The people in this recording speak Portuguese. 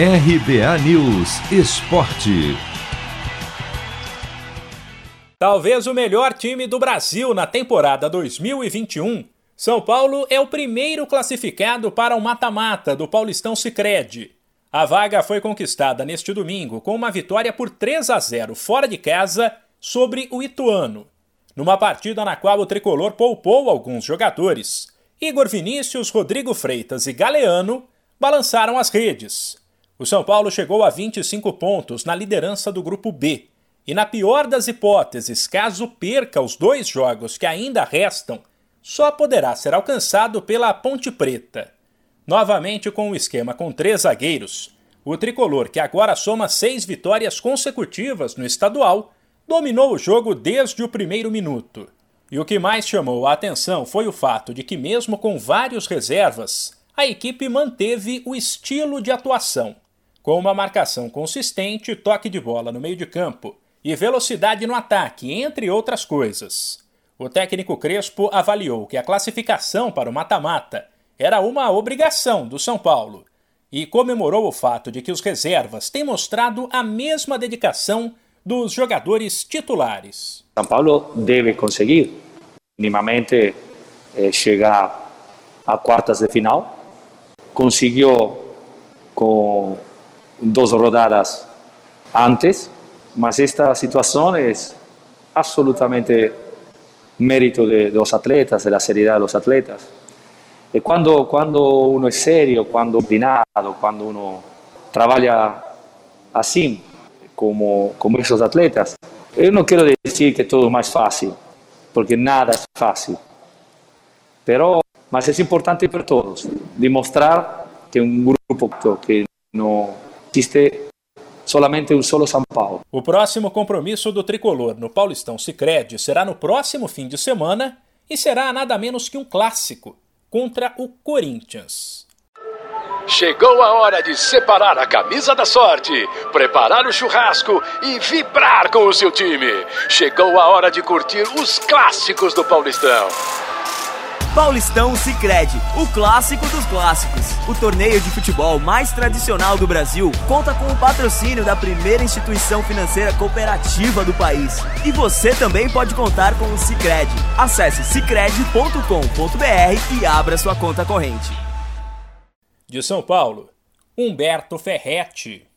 RBA News Esporte. Talvez o melhor time do Brasil na temporada 2021. São Paulo é o primeiro classificado para o mata-mata do Paulistão Sicredi. A vaga foi conquistada neste domingo com uma vitória por 3 a 0 fora de casa sobre o Ituano, numa partida na qual o tricolor poupou alguns jogadores. Igor Vinícius, Rodrigo Freitas e Galeano balançaram as redes. O São Paulo chegou a 25 pontos na liderança do grupo B. E na pior das hipóteses, caso perca os dois jogos que ainda restam, só poderá ser alcançado pela Ponte Preta. Novamente com o esquema com três zagueiros, o tricolor, que agora soma seis vitórias consecutivas no estadual, dominou o jogo desde o primeiro minuto. E o que mais chamou a atenção foi o fato de que, mesmo com vários reservas, a equipe manteve o estilo de atuação, com uma marcação consistente, toque de bola no meio de campo e velocidade no ataque, entre outras coisas. O técnico Crespo avaliou que a classificação para o mata-mata era uma obrigação do São Paulo e comemorou o fato de que os reservas têm mostrado a mesma dedicação dos jogadores titulares. São Paulo deve conseguir minimamente eh, chegar a quartas de final consiguió con dos rodadas antes, mas esta situación es absolutamente mérito de, los atletas, de la seriedad de los atletas. Y cuando, cuando uno es serio, cuando ordinado, cuando uno trabaja así, como, como esos atletas, yo no quiero decir que todo es más fácil, porque nada es fácil. Pero mas é importante para todos demonstrar que um grupo que não existe solamente um solo São Paulo. O próximo compromisso do tricolor no Paulistão Sicredi será no próximo fim de semana e será nada menos que um clássico contra o Corinthians. Chegou a hora de separar a camisa da sorte, preparar o churrasco e vibrar com o seu time. Chegou a hora de curtir os clássicos do Paulistão. Paulistão Sicredi, o clássico dos clássicos. O torneio de futebol mais tradicional do Brasil conta com o patrocínio da primeira instituição financeira cooperativa do país. E você também pode contar com o Sicredi. Acesse sicredi.com.br e abra sua conta corrente. De São Paulo, Humberto Ferretti.